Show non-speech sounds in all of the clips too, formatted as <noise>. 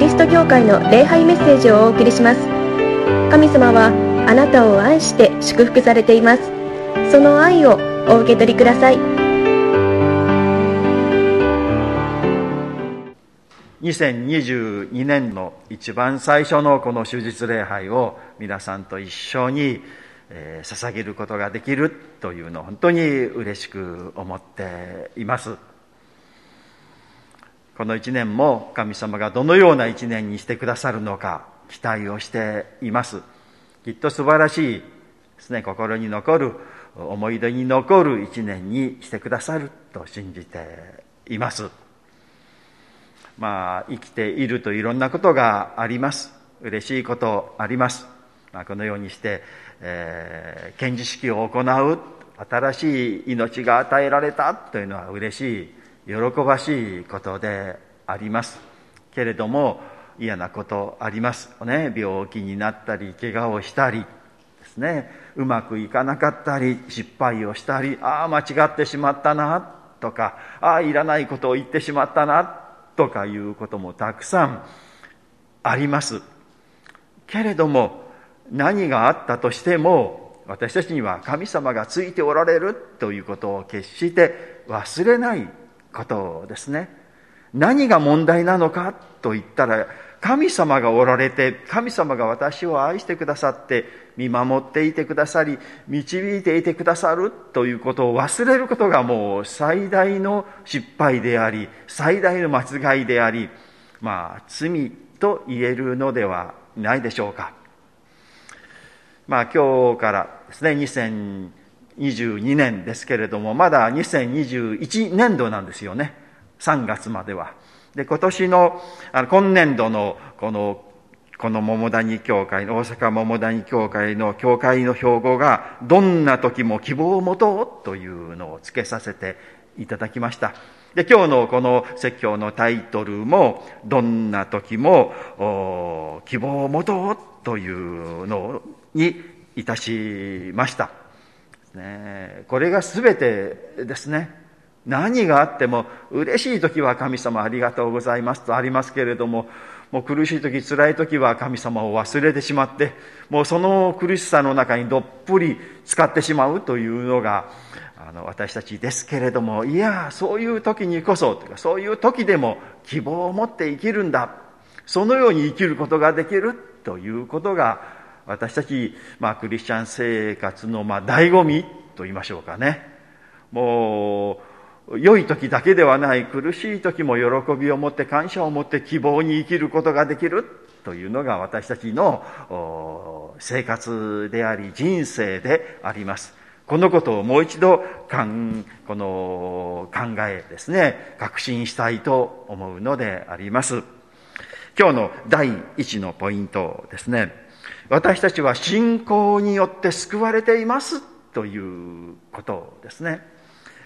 リスト教会の礼拝メッセージをお送りします。神様はあなたを愛して祝福されています。その愛をお受け取りください。2022年の一番最初のこの終日礼拝を皆さんと一緒に、えー、捧げることができるというのを本当に嬉しく思っています。この一年も神様がどのような一年にしてくださるのか期待をしています。きっと素晴らしいですね。心に残る思い出に残る一年にしてくださると信じています。まあ生きているといろんなことがあります。嬉しいことあります、まあ、このようにして、えー、検事式を行う新しい命が与えられたというのは嬉しい。喜ばしいことでありますけれども嫌なことあります、ね、病気になったり怪我をしたりですね。うまくいかなかったり失敗をしたりああ間違ってしまったなとかああいらないことを言ってしまったなとかいうこともたくさんあります。けれども何があったとしても私たちには神様がついておられるということを決して忘れないことですね。何が問題なのかと言ったら神様がおられて神様が私を愛してくださって見守っていてくださり導いていてくださるということを忘れることがもう最大の失敗であり最大の間違いでありまあ罪と言えるのではないでしょうか。まあ今日からですね2022年ですけれどもまだ2021年度なんですよね3月までは。で、今年の、あの今年度の、この、この桃谷教会の、大阪桃谷教会の教会の標語が、どんな時も希望を持とうというのを付けさせていただきました。で、今日のこの説教のタイトルも、どんな時も希望を持とうというのにいたしました。ね、これが全てですね。何があっても嬉しい時は神様ありがとうございますとありますけれどももう苦しい時辛い時は神様を忘れてしまってもうその苦しさの中にどっぷり使ってしまうというのがあの私たちですけれどもいやそういう時にこそというかそういう時でも希望を持って生きるんだそのように生きることができるということが私たち、まあ、クリスチャン生活の、まあ、醍醐味と言いましょうかね。もう良い時だけではない苦しい時も喜びを持って感謝を持って希望に生きることができるというのが私たちの生活であり人生であります。このことをもう一度かんこの考えですね確信したいと思うのであります。今日の第一のポイントですね。私たちは信仰によって救われていますということですね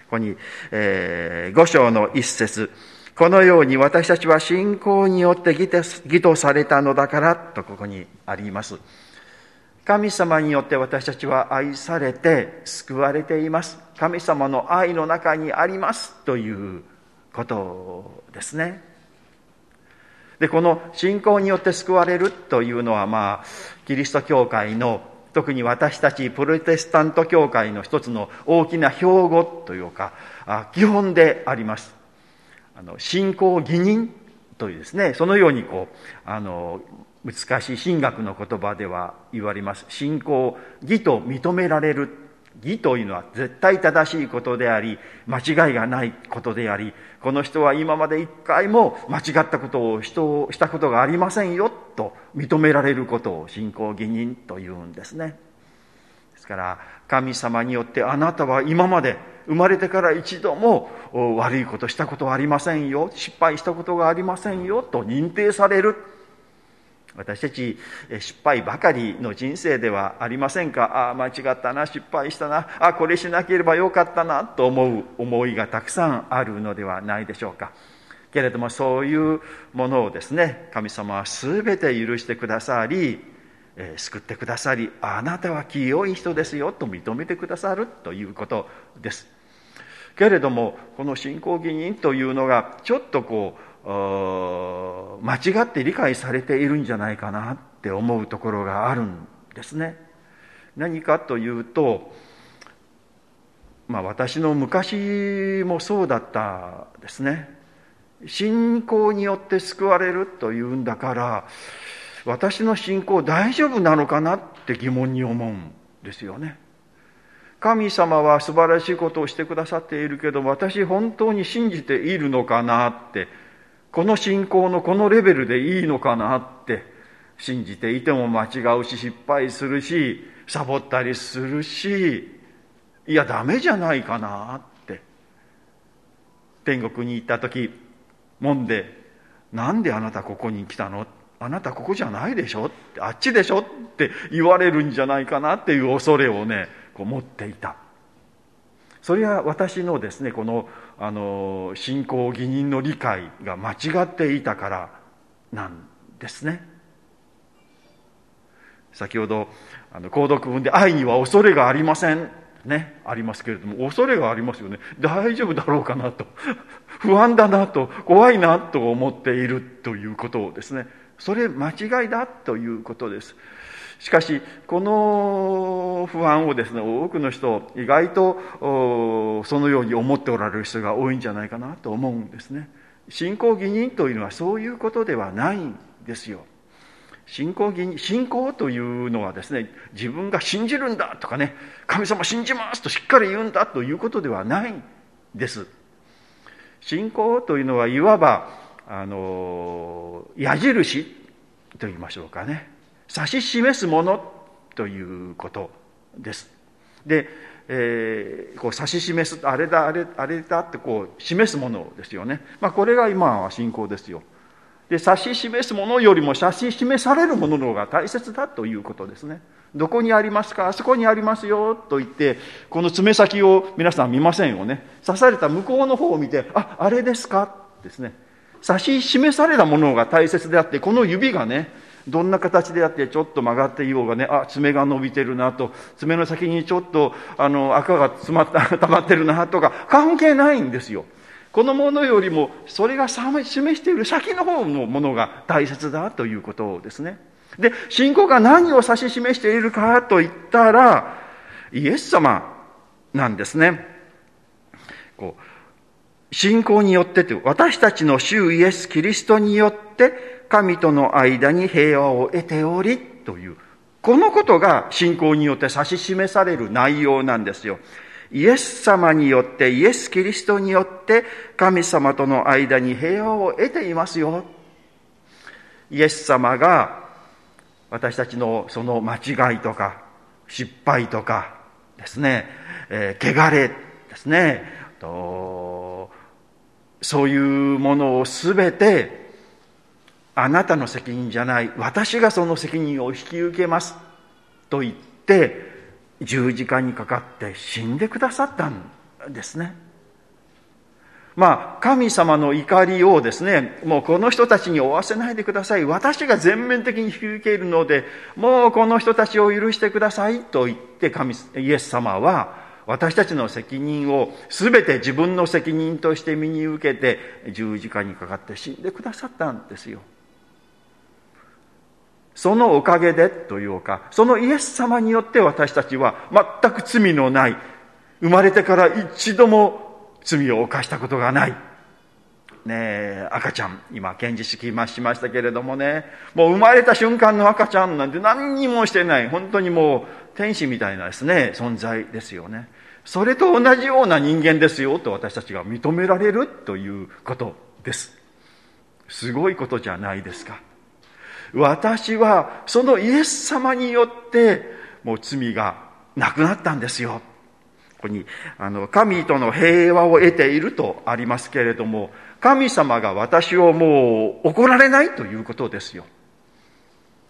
ここに、えー、5章の一節このように私たちは信仰によって義とされたのだからとここにあります。神様によって私たちは愛されて救われています。神様の愛の中にありますということですね。で、この信仰によって救われるというのは、まあ、キリスト教会の特に私たちプロテスタント教会の一つの大きな標語というか基本であります。あの信仰義人というですねそのようにこうあの難しい神学の言葉では言われます。信仰義と認められる。義というのは絶対正しいことであり間違いがないことでありこの人は今まで一回も間違ったことを人をしたことがありませんよ。認められることを信仰義人というんですね。ですから神様によってあなたは今まで生まれてから一度も悪いことしたことはありませんよ。失敗したことがありませんよと認定される。私たち失敗ばかりの人生ではありませんか？ああ間違ったな。失敗したな。あこれしなければよかったな。と思う思いがたくさんあるのではないでしょうか。けれどもそういうものをですね神様は全て許してくださり、え、救ってくださりあなたは清い人ですよと認めてくださるということですけれどもこの信仰義人というのがちょっとこう間違って理解されているんじゃないかなって思うところがあるんですね。何かというと、まあ、私の昔もそうだったですね。信仰によって救われるというんだから私の信仰大丈夫なのかなって疑問に思うんですよね。神様は素晴らしいことをしてくださっているけど私本当に信じているのかなってこの信仰のこのレベルでいいのかなって信じていても間違うし失敗するしサボったりするしいやダメじゃないかなって天国に行った時もんでなんであなたここに来たの？あなたここじゃないでしょ？あっちでしょ？って言われるんじゃないかなっていう恐れをねこう持っていた。それは私のですねこのあの信仰義人の理解が間違っていたからなんですね。先ほどあの購読文で「愛には恐れがありません」ねありますけれども恐れがありますよね。大丈夫だろうかなと。<laughs> 不安だなと怖いなと思っているということをですね。それ間違いだということです。しかしこの不安をですね多くの人意外とそのように思っておられる人が多いんじゃないかなと思うんですね。信仰義人というのはそういうことではないんですよ。信仰信仰というのはですね自分が信じるんだとかね神様信じますとしっかり言うんだということではないんです。信仰というのはいわばあの矢印と言いましょうかね。指し示すものということです。で、えー、こう指し示すあれだあれあれだってこう示すものですよね、まあ、これが今は信仰ですよ。で指し示すものよりも指し示されるものの方が大切だということですね。どこにありますか？あそこにありますよ。と言ってこの爪先を皆さん見ませんよね。刺された向こうの方を見てああれですか？ですね。指し示されたものが大切であってこの指がねどんな形であってちょっと曲がっていようがねあ爪が伸びてるなと爪の先にちょっとあの赤が詰まった <laughs> 溜まってるなとか関係ないんですよ。このものよりもそれが示している先の方のものが大切だということですね。で、信仰が何を指し示しているかといったら、イエス様なんですね。こう信仰によってと私たちの主イエス・キリストによって神との間に平和を得ておりという、このことが信仰によって指し示される内容なんですよ。イエス様によって、イエス・キリストによって神様との間に平和を得ていますよ。イエス様が私たちのその間違いとか失敗とかですね、えー、汚れですね、とそういうものをすべてあなたの責任じゃない、私がその責任を引き受けますと言って、十字架にかかって死んでくださったんですね。まあ、神様の怒りをですね、もうこの人たちに負わせないでください。私が全面的に引き受けるので、もうこの人たちを許してくださいと言って神、イエス様は、私たちの責任を全て自分の責任として身に受けて十字架にかかって死んでくださったんですよ。そのおかげでというか、そのイエス様によって私たちは全く罪のない、生まれてから一度も罪を犯したことがない。ねえ、赤ちゃん、今、検事式しましたけれどもね、もう生まれた瞬間の赤ちゃんなんて何にもしてない、本当にもう天使みたいなですね、存在ですよね。それと同じような人間ですよと私たちが認められるということです。すごいことじゃないですか。私はそのイエス様によってもう罪がなくなったんですよ。ここに、あの、神との平和を得ているとありますけれども、神様が私をもう怒られないということですよ。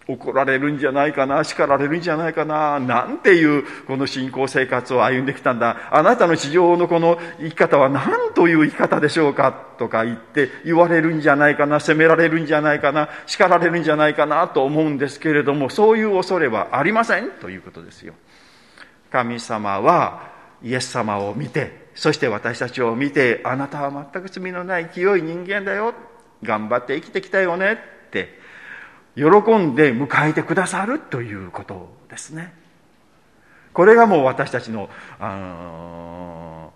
怒られるんじゃないかな叱られるんじゃないかななんていうこの信仰生活を歩んできたんだ。あなたの地上のこの生き方は何という生き方でしょうかとか言って言われるんじゃないかな責められるんじゃないかな叱られるんじゃないかなと思うんですけれどもそういう恐れはありませんということですよ。神様はイエス様を見てそして私たちを見てあなたは全く罪のない清い人間だよ。頑張って生きてきたよねって喜んで迎えてくださるということですね。これがもう私たちの、あの、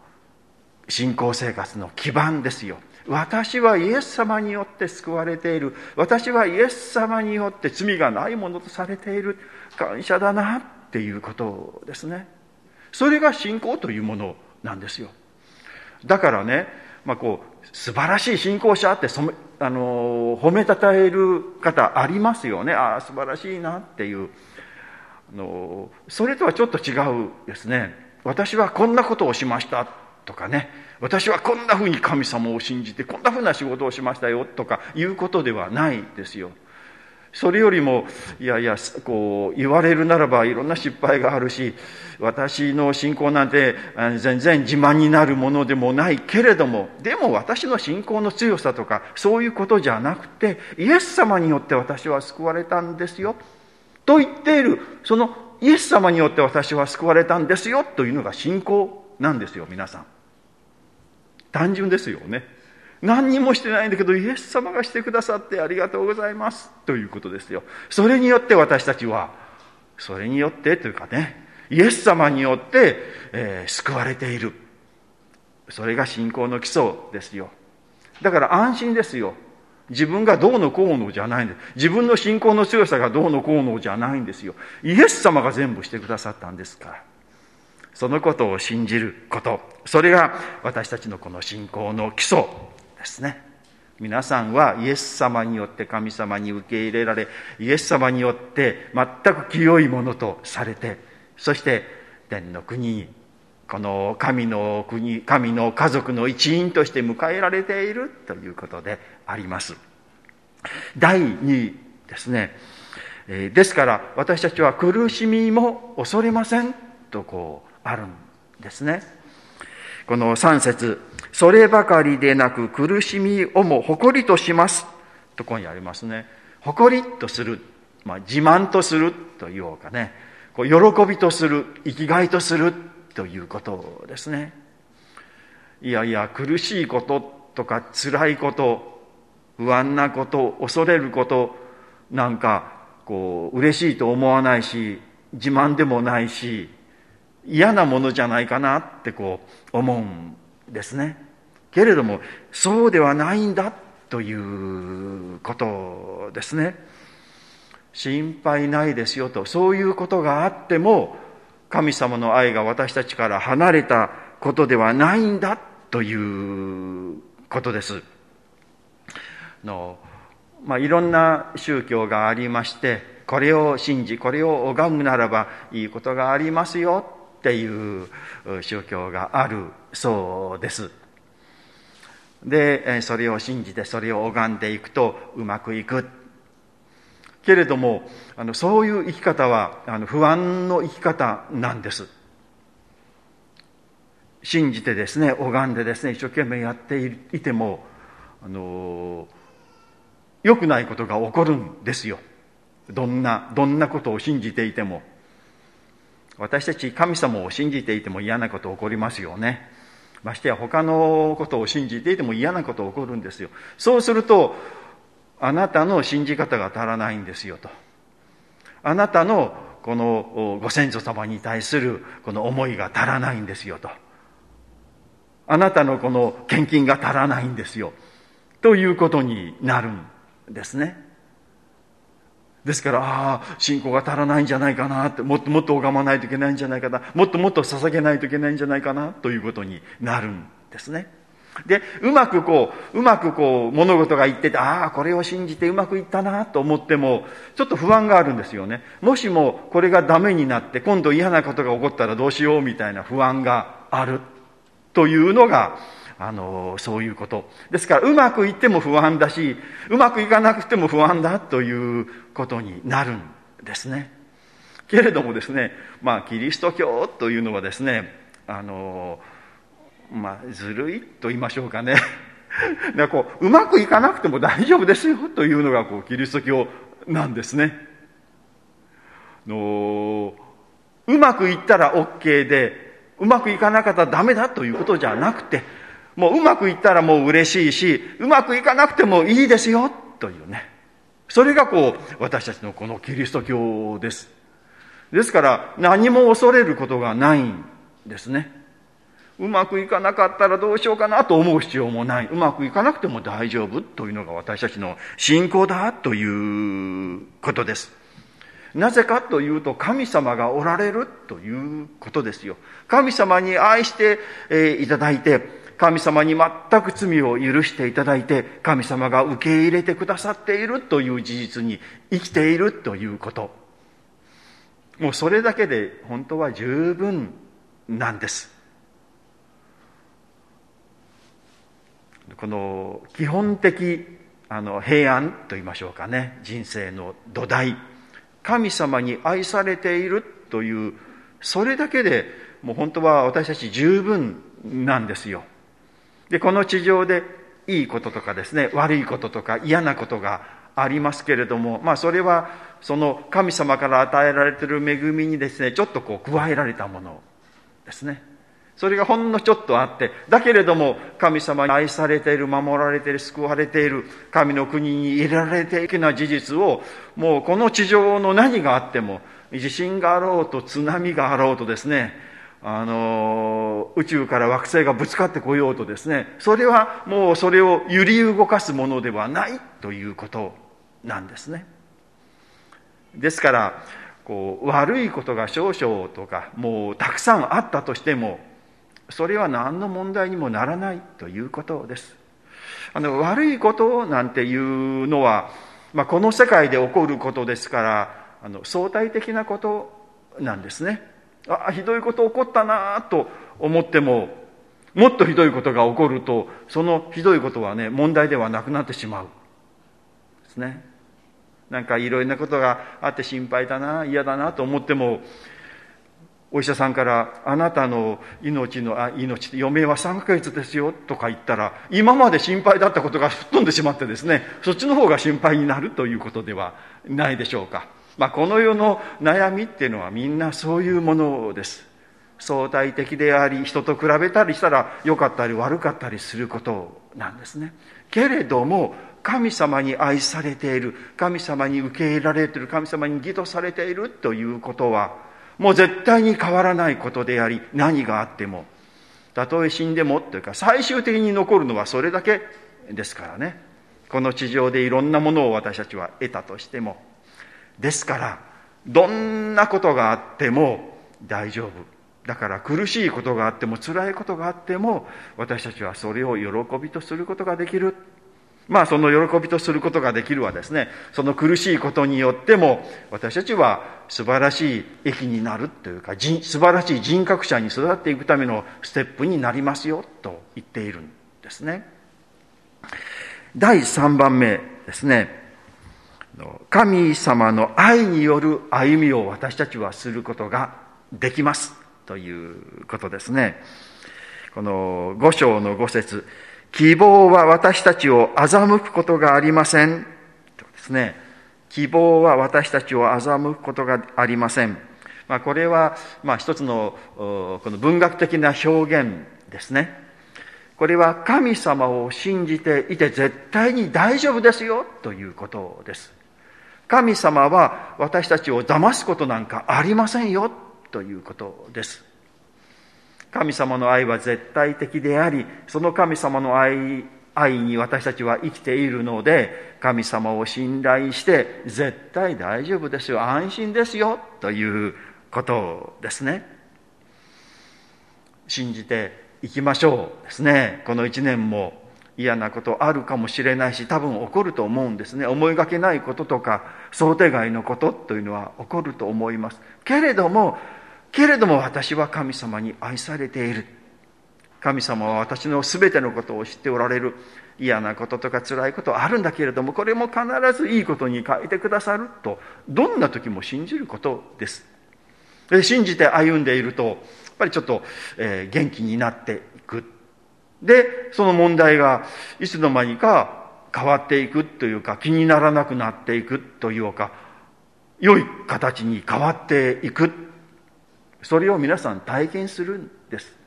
信仰生活の基盤ですよ。私はイエス様によって救われている。私はイエス様によって罪がないものとされている。感謝だなっていうことですね。それが信仰というものなんですよ。だからね、まあ、こう素晴らしい信仰者ってそあの褒めたたえる方ありますよね。ああ素晴らしいなっていう。あのそれとはちょっと違うですね。私はこんなことをしましたとかね。私はこんなふうに神様を信じてこんなふうな仕事をしましたよとかいうことではないですよ。それよりもいやいやこう言われるならばいろんな失敗があるし私の信仰なんて全然自慢になるものでもないけれどもでも私の信仰の強さとかそういうことじゃなくてイエス様によって私は救われたんですよ。と言っているそのイエス様によって私は救われたんですよというのが信仰なんですよ皆さん。単純ですよね。何にもしてないんだけどイエス様がしてくださってありがとうございます。ということですよ。それによって私たちはそれによってというかねイエス様によって、えー、救われている。それが信仰の基礎ですよ。だから安心ですよ。自分がどうのこうのじゃないんです。自分の信仰の強さがどうのこうのじゃないんですよ。イエス様が全部してくださったんですから。そのことを信じること。それが私たちのこの信仰の基礎。ですね。皆さんはイエス様によって神様に受け入れられイエス様によって全く清いものとされてそして天の国にこの神の国神の家族の一員として迎えられているということであります。第2ですね。ですから私たちは苦しみも恐れませんとこうあるんですね。この3節。そればかりでなく苦しみをも誇りとします。とここにありますね。誇りとする、まあ、自慢とするというかね。こう喜びとする。生きがいとするということですね。いやいや苦しいこととか辛いこと不安なこと恐れることなんかこう嬉しいと思わないし自慢でもないし嫌なものじゃないかなってこう思うんですね。けれどもそうではないんだということですね。心配ないですよと。そういうことがあっても神様の愛が私たちから離れたことではないんだということです。の、まあ、いろんな宗教がありましてこれを信じこれを拝むならばいいことがありますよ。っていう宗教があるそうです。でそれを信じてそれを拝んでいくとうまくいく。けれどもあのそういう生き方はあの不安の生き方なんです。信じてですね拝んでですね一生懸命やっていてもあの良くないことが起こるんですよ。どんなどんなことを信じていても。私たち神様を信じていても嫌なこと起こりますよね。ましてや他のことを信じていても嫌なこと起こるんですよ。そうするとあなたの信じ方が足らないんですよと。あなたのこのご先祖様に対するこの思いが足らないんですよと。あなたのこの献金が足らないんですよ。ということになるんですね。ですから、ああ、信仰が足らないんじゃないかなって、もっともっと拝まないといけないんじゃないかな、もっともっと捧げないといけないんじゃないかな、ということになるんですね。で、うまくこう、うまくこう、物事がいってて、ああ、これを信じてうまくいったなと思っても、ちょっと不安があるんですよね。もしもこれがダメになって、今度嫌なことが起こったらどうしようみたいな不安があるというのが、あのそういうこと。ですからうまくいっても不安だしうまくいかなくても不安だということになるんですね。けれどもですねまあキリスト教というのはですねあのまあずるいと言いましょうかね。だ <laughs> こううまくいかなくても大丈夫ですよというのがこうキリスト教なんですね。のうまくいったら OK でうまくいかなかったらダメだということじゃなくてもううまくいったらもう嬉しいし、うまくいかなくてもいいですよ、というね。それがこう、私たちのこのキリスト教です。ですから、何も恐れることがないんですね。うまくいかなかったらどうしようかなと思う必要もない。うまくいかなくても大丈夫というのが私たちの信仰だということです。なぜかというと神様がおられるということですよ。神様に愛していただいて、神様に全く罪を許していただいて、神様が受け入れてくださっているという事実に生きているということ。もうそれだけで本当は十分なんです。この基本的あの平安と言いましょうかね人生の土台神様に愛されているというそれだけでもう本当は私たち十分なんですよでこの地上でいいこととかですね悪いこととか嫌なことがありますけれどもまあそれはその神様から与えられている恵みにですねちょっとこう加えられたものですね。それがほんのちょっとあって、だけれども神様に愛されている、守られている、救われている、神の国に入れられていくような事実を、もうこの地上の何があっても、地震があろうと津波があろうとですね、あの、宇宙から惑星がぶつかってこようとですね、それはもうそれを揺り動かすものではないということなんですね。ですから、こう悪いことが少々とかもうたくさんあったとしてもそれは何の問題にもならないということです。あの悪いことなんていうのは、まあ、この世界で起こることですからあの相対的なことなんですね。ああひどいこと起こったなと思ってももっとひどいことが起こるとそのひどいことはね問題ではなくなってしまうですね。なんかいろいろなことがあって心配だな嫌だなと思ってもお医者さんから「あなたの命のあ命余命は3ヶ月ですよ」とか言ったら今まで心配だったことが吹っ飛んでしまってですねそっちの方が心配になるということではないでしょうか、まあ、この世の悩みっていうのはみんなそういうものです相対的であり人と比べたりしたら良かったり悪かったりすることなんですねけれども神様に愛されている神様に受け入れられている神様に義とされているということはもう絶対に変わらないことであり、何があっても、たとえ死んでもというか、最終的に残るのはそれだけですからね。この地上でいろんなものを私たちは得たとしても。ですから、どんなことがあっても大丈夫。だから苦しいことがあっても辛いことがあっても私たちはそれを喜びとすることができる。まあその喜びとすることができるはですね、その苦しいことによっても私たちは素晴らしい益になるというか、素晴らしい人格者に育っていくためのステップになりますよと言っているんですね。第3番目ですね。神様の愛による歩みを私たちはすることができますということですね。この五章の五節希望は私たちを欺くことがありません。とですね。希望は私たちを欺くことがありません。まあ、これは、まあ、一つの、この文学的な表現ですね。これは神様を信じていて絶対に大丈夫ですよということです。神様は私たちを騙すことなんかありませんよということです。神様の愛は絶対的であり、その神様の愛愛に私たちは生きているので、神様を信頼して、絶対大丈夫ですよ、安心ですよ、ということですね。信じていきましょうですね。この一年も嫌なことあるかもしれないし、多分起こると思うんですね。思いがけないこととか、想定外のことというのは起こると思います。けれども、けれども私は神様に愛されている。神様は私の全てのことを知っておられる。嫌なこととか辛いことあるんだけれども、これも必ずいいことに変えてくださると、どんな時も信じることです。で信じて歩んでいると、やっぱりちょっと、えー、元気になって。で、その問題がいつの間にか変わっていくというか、気にならなくなっていくというか、良い形に変わっていくそれを皆さん体験するんです。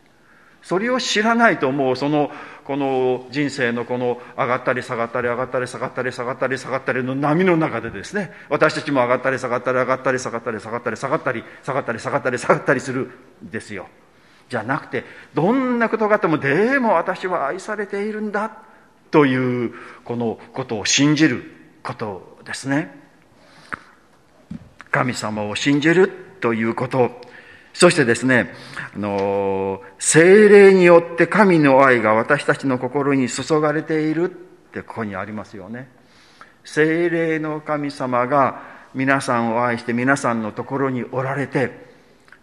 それを知らないともうそのこの人生のこの上がったり下がったり上がったり下がったり下がったり下がったりの波の中でですね私たちも上がったり下がったり上がったり下がったり下がったり下がったり下がったり下がったり下がったりするんですよじゃなくてどんなことがあってもでも私は愛されているんだというこのことを信じることですね神様を信じるということそしてですね、あの、精霊によって神の愛が私たちの心に注がれているってここにありますよね。精霊の神様が皆さんを愛して皆さんのところにおられて、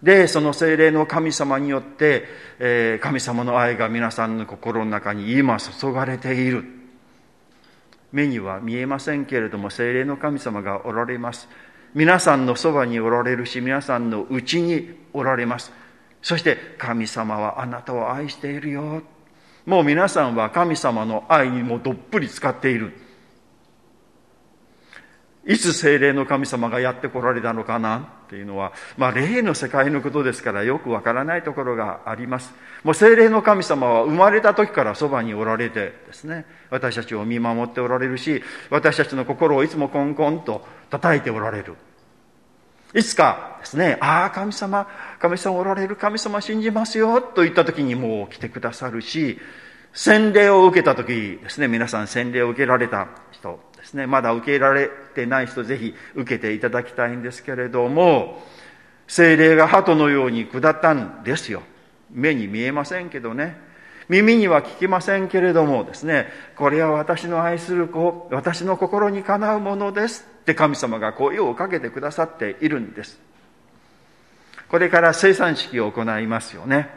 で、その精霊の神様によって、えー、神様の愛が皆さんの心の中に今注がれている。目には見えませんけれども、精霊の神様がおられます。皆さんのそばにおられるし、皆さんのうちにおられます。そして、神様はあなたを愛しているよ。もう皆さんは神様の愛にもどっぷり使っている。いつ精霊の神様がやってこられたのかな？っていうのは、まあ、霊の世界のことですからよくわからないところがあります。もう精霊の神様は生まれた時からそばにおられてですね、私たちを見守っておられるし、私たちの心をいつもコンコンと叩いておられる。いつかですね、ああ、神様、神様おられる、神様信じますよ、と言った時にもう来てくださるし、洗礼を受けた時ですね、皆さん洗礼を受けられた人ですね、まだ受け入れられてない人ぜひ受けていただきたいんですけれども、精霊が鳩のように下ったんですよ。目に見えませんけどね。耳には聞きませんけれどもですね、これは私の愛する子、私の心にかなうものですって神様が声をかけてくださっているんです。これから生産式を行いますよね。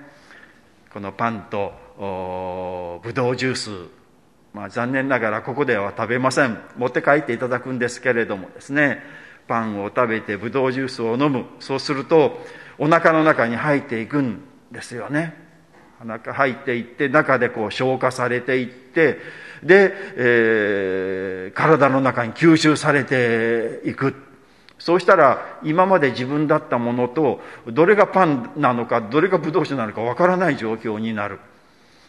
このパンとブドウジュース、まあ、残念ながらここでは食べません。持って帰っていただくんですけれどもですね、パンを食べてブドウジュースを飲む。そうすると、お腹の中に入っていくんですよね。中入っていって中でこう消化されていってで、えー、体の中に吸収されていくそうしたら今まで自分だったものとどれがパンなのかどれがブドウ酒なのかわからない状況になる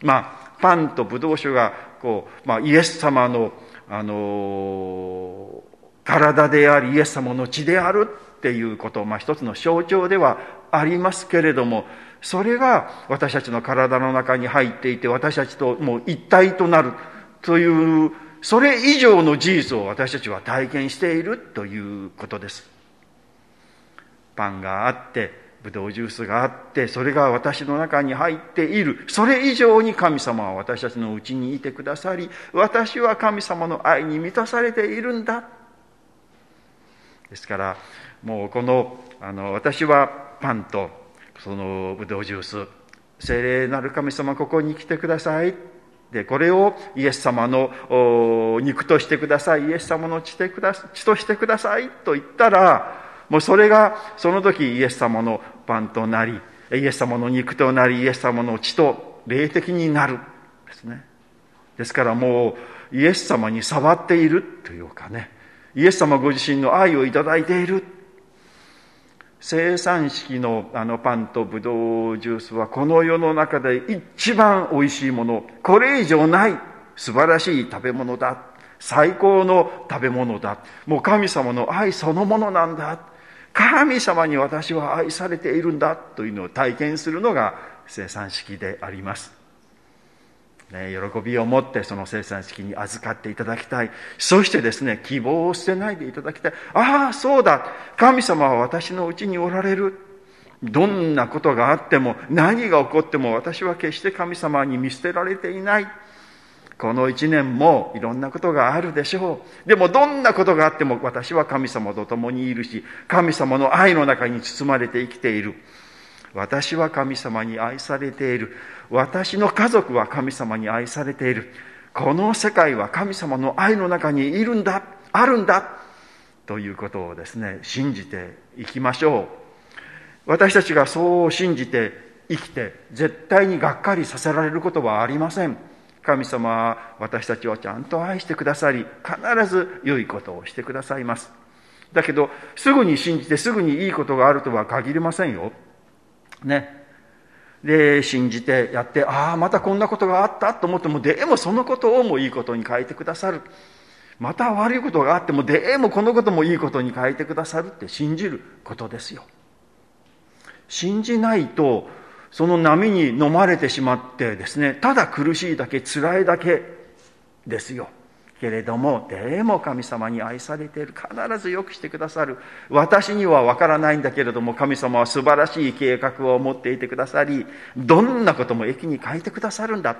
まあパンとブドウ酒がこう、まあ、イエス様の、あの、体でありイエス様の血であるっていうこと、まあ、一つの象徴ではありますけれどもそれが私たちの体の中に入っていて私たちともう一体となるというそれ以上の事実を私たちは体験しているということです。パンがあってブドウジュースがあってそれが私の中に入っている。それ以上に神様は私たちのうちにいてくださり私は神様の愛に満たされているんだ。ですからもうこのあの私はパンとそのブドウジュース聖霊なる神様ここに来てください。でこれをイエス様の肉としてください。イエス様の血くだ血としてくださいと言ったらもうそれがその時イエス様のパンとなりイエス様の肉となりイエス様の血と霊的になるですね。ですからもうイエス様に触っているというかねイエス様ご自身の愛をいただいている。生産式のあのパンとブドウジュースはこの世の中で一番美味しいもの。これ以上ない。素晴らしい食べ物だ。最高の食べ物だ。もう神様の愛そのものなんだ。神様に私は愛されているんだというのを体験するのが生産式でありますね、喜びを持ってその生産式に預かっていただきたい。そしてですね、希望を捨てないでいただきたい。ああ、そうだ。神様は私のうちにおられる。どんなことがあっても、何が起こっても私は決して神様に見捨てられていない。この一年もいろんなことがあるでしょう。でもどんなことがあっても私は神様と共にいるし、神様の愛の中に包まれて生きている。私は神様に愛されている。私の家族は神様に愛されている。この世界は神様の愛の中にいるんだ、あるんだ、ということをですね、信じていきましょう。私たちがそう信じて生きて、絶対にがっかりさせられることはありません。神様は私たちをちゃんと愛してくださり、必ず良いことをしてくださいます。だけど、すぐに信じてすぐにいいことがあるとは限りませんよ。ね。で信じてやってああまたこんなことがあったと思ってもでもそのことをもいいことに変えてくださるまた悪いことがあってもでもこのこともいいことに変えてくださるって信じることですよ信じないとその波に飲まれてしまってですねただ苦しいだけ辛いだけですよ。けれどもでも神様に愛されている必ずよくしてくださる。私には分からないんだけれども神様は素晴らしい計画を持っていてくださりどんなことも駅に変えてくださるんだ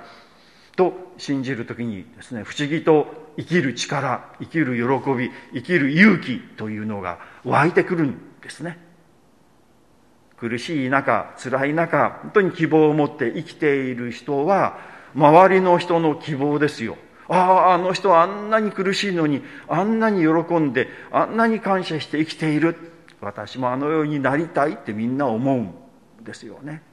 と信じる時にですね不思議と生きる力生きる喜び生きる勇気というのが湧いてくるんですね。苦しい中辛い中本当に希望を持って生きている人は周りの人の希望ですよ。あああの人はあんなに苦しいのにあんなに喜んであんなに感謝して生きている。私もあのようになりたいってみんな思うんですよね。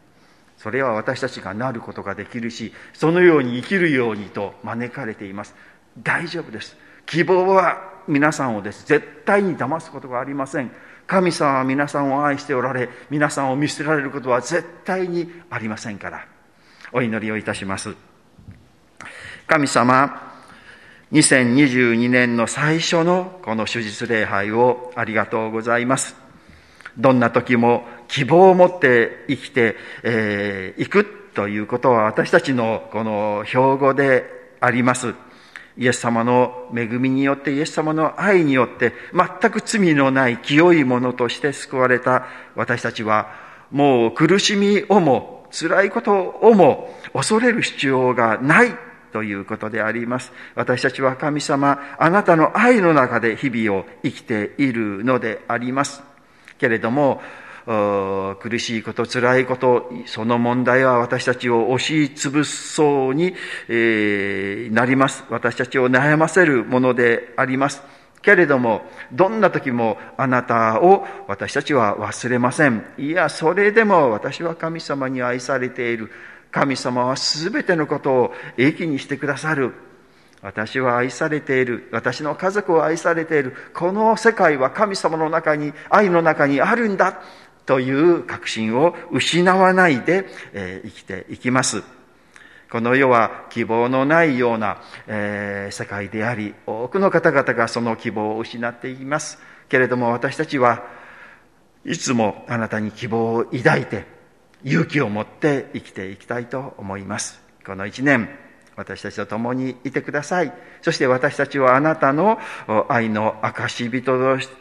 それは私たちがなることができるしそのように生きるようにと招かれています。大丈夫です。希望は皆さんをです。絶対に騙すことがありません。神様は皆さんを愛しておられ皆さんを見捨てられることは絶対にありませんからお祈りをいたします神様、2022年の最初のこの手術礼拝をありがとうございます。どんな時も希望を持って生きてい、えー、くということは私たちのこの標語であります。イエス様の恵みによって、イエス様の愛によって、全く罪のない清いものとして救われた私たちは、もう苦しみをも、辛いことをも恐れる必要がないということであります。私たちは神様、あなたの愛の中で日々を生きているのであります。けれども、苦しいこと、辛いこと、その問題は私たちを押しつぶそうに、えー、なります。私たちを悩ませるものであります。けれども、どんな時もあなたを私たちは忘れません。いや、それでも私は神様に愛されている。神様は全てのことを益にしてくださる。私は愛されている。私の家族を愛されている。この世界は神様の中に、愛の中にあるんだ。という確信を失わないで、え、生きていきます。この世は希望のないような、え、世界であり、多くの方々がその希望を失っています。けれども私たちはいつもあなたに希望を抱いて、勇気を持って生きていきたいと思います。この一年、私たちと共にいてください。そして私たちはあなたの愛の証人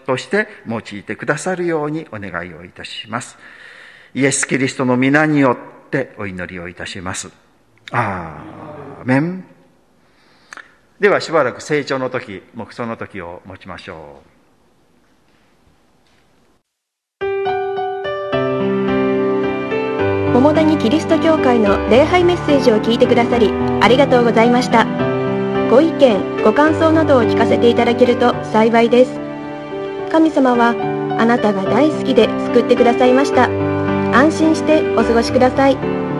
として用いてくださるようにお願いをいたします。イエス・キリストの皆によってお祈りをいたします。アーメン。ではしばらく成長の時、目想の時を持ちましょう。桃谷キリスト教会の礼拝メッセージを聞いてくださりありがとうございました。ご意見ご感想などを聞かせていただけると幸いです。神様はあなたが大好きで救ってくださいました。安心してお過ごしください。